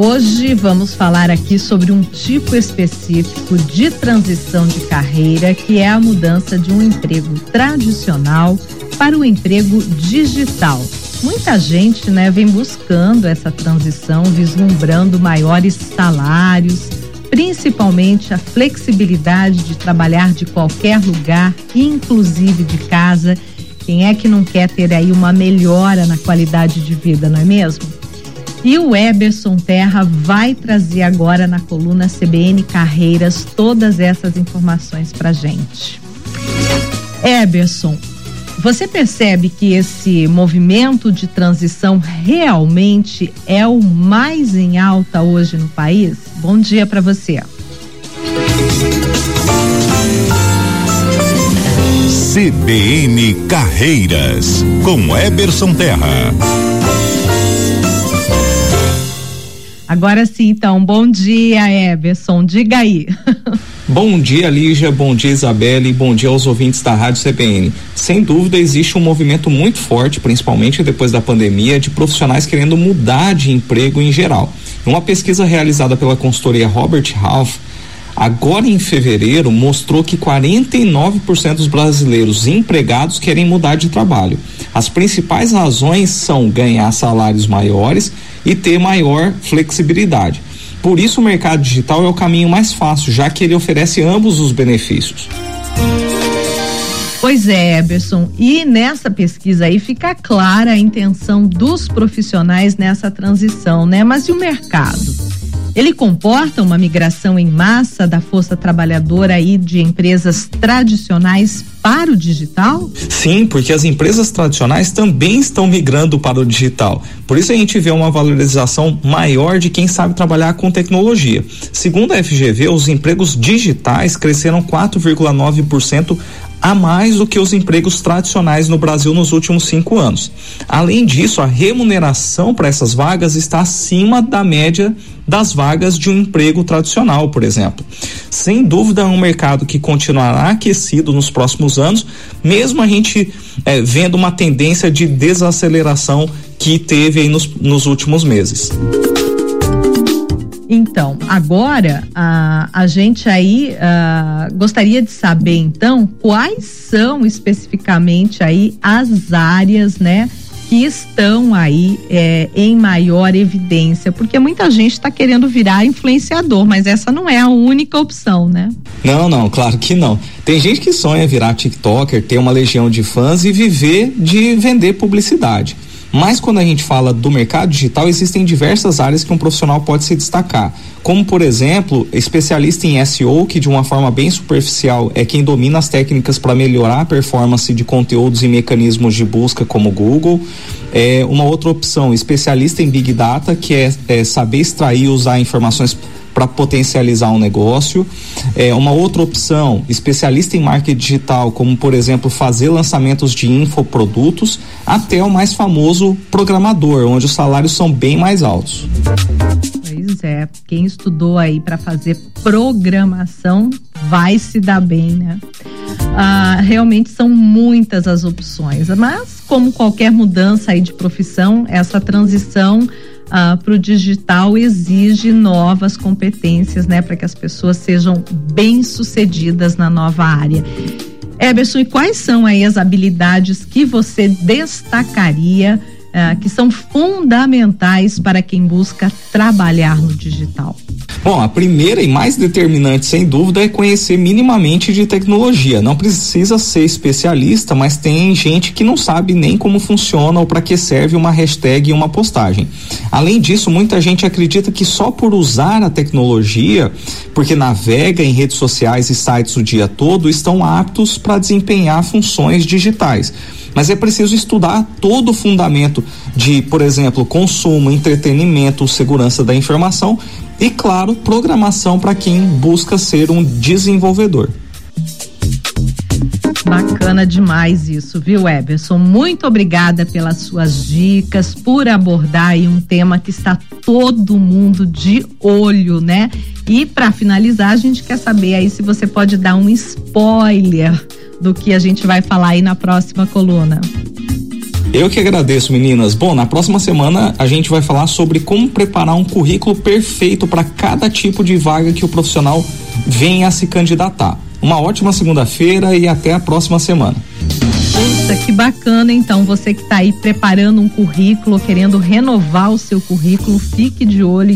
Hoje vamos falar aqui sobre um tipo específico de transição de carreira, que é a mudança de um emprego tradicional para o emprego digital. Muita gente, né, vem buscando essa transição, vislumbrando maiores salários, principalmente a flexibilidade de trabalhar de qualquer lugar, inclusive de casa. Quem é que não quer ter aí uma melhora na qualidade de vida, não é mesmo? E o Eberson Terra vai trazer agora na coluna CBN Carreiras todas essas informações para gente. Eberson, você percebe que esse movimento de transição realmente é o mais em alta hoje no país? Bom dia para você. CBN Carreiras, com Eberson Terra. Agora sim, então, bom dia, Everson, diga aí. Bom dia, Lígia, bom dia, Isabelle, bom dia aos ouvintes da Rádio CPN. Sem dúvida, existe um movimento muito forte, principalmente depois da pandemia, de profissionais querendo mudar de emprego em geral. Uma pesquisa realizada pela consultoria Robert Half agora em fevereiro mostrou que 49% dos brasileiros empregados querem mudar de trabalho. As principais razões são ganhar salários maiores e ter maior flexibilidade. Por isso, o mercado digital é o caminho mais fácil, já que ele oferece ambos os benefícios. Pois é, Eberson. E nessa pesquisa aí fica clara a intenção dos profissionais nessa transição, né? Mas e o mercado? Ele comporta uma migração em massa da força trabalhadora aí de empresas tradicionais para o digital? Sim, porque as empresas tradicionais também estão migrando para o digital. Por isso a gente vê uma valorização maior de quem sabe trabalhar com tecnologia. Segundo a FGV, os empregos digitais cresceram 4,9% a mais do que os empregos tradicionais no Brasil nos últimos cinco anos. Além disso, a remuneração para essas vagas está acima da média das vagas de um emprego tradicional, por exemplo. Sem dúvida, é um mercado que continuará aquecido nos próximos anos, mesmo a gente eh, vendo uma tendência de desaceleração que teve nos, nos últimos meses. Então, agora a, a gente aí a, gostaria de saber então quais são especificamente aí as áreas, né? Que estão aí é, em maior evidência, porque muita gente está querendo virar influenciador, mas essa não é a única opção, né? Não, não, claro que não. Tem gente que sonha virar TikToker, ter uma legião de fãs e viver de vender publicidade. Mas quando a gente fala do mercado digital, existem diversas áreas que um profissional pode se destacar. Como, por exemplo, especialista em SEO, que de uma forma bem superficial é quem domina as técnicas para melhorar a performance de conteúdos e mecanismos de busca, como Google. É, uma outra opção, especialista em Big Data, que é, é saber extrair e usar informações para potencializar um negócio. É, uma outra opção, especialista em marketing digital, como por exemplo fazer lançamentos de infoprodutos, até o mais famoso programador, onde os salários são bem mais altos. Pois é, quem estudou aí para fazer programação vai se dar bem, né? Ah, realmente são muitas as opções, mas como qualquer mudança aí de profissão, essa transição uh, para o digital exige novas competências, né, para que as pessoas sejam bem sucedidas na nova área. Eberson, e quais são aí as habilidades que você destacaria uh, que são fundamentais para quem busca trabalhar no digital? Bom, a primeira e mais determinante, sem dúvida, é conhecer minimamente de tecnologia. Não precisa ser especialista, mas tem gente que não sabe nem como funciona ou para que serve uma hashtag e uma postagem. Além disso, muita gente acredita que só por usar a tecnologia, porque navega em redes sociais e sites o dia todo, estão aptos para desempenhar funções digitais mas é preciso estudar todo o fundamento de, por exemplo, consumo, entretenimento, segurança da informação e, claro, programação para quem busca ser um desenvolvedor. Bacana demais isso, viu, Eberson? Muito obrigada pelas suas dicas, por abordar aí um tema que está todo mundo de olho, né? E para finalizar, a gente quer saber aí se você pode dar um spoiler do que a gente vai falar aí na próxima coluna. Eu que agradeço, meninas. Bom, na próxima semana a gente vai falar sobre como preparar um currículo perfeito para cada tipo de vaga que o profissional venha a se candidatar. Uma ótima segunda-feira e até a próxima semana. Puxa, que bacana então, você que está aí preparando um currículo, querendo renovar o seu currículo, fique de olho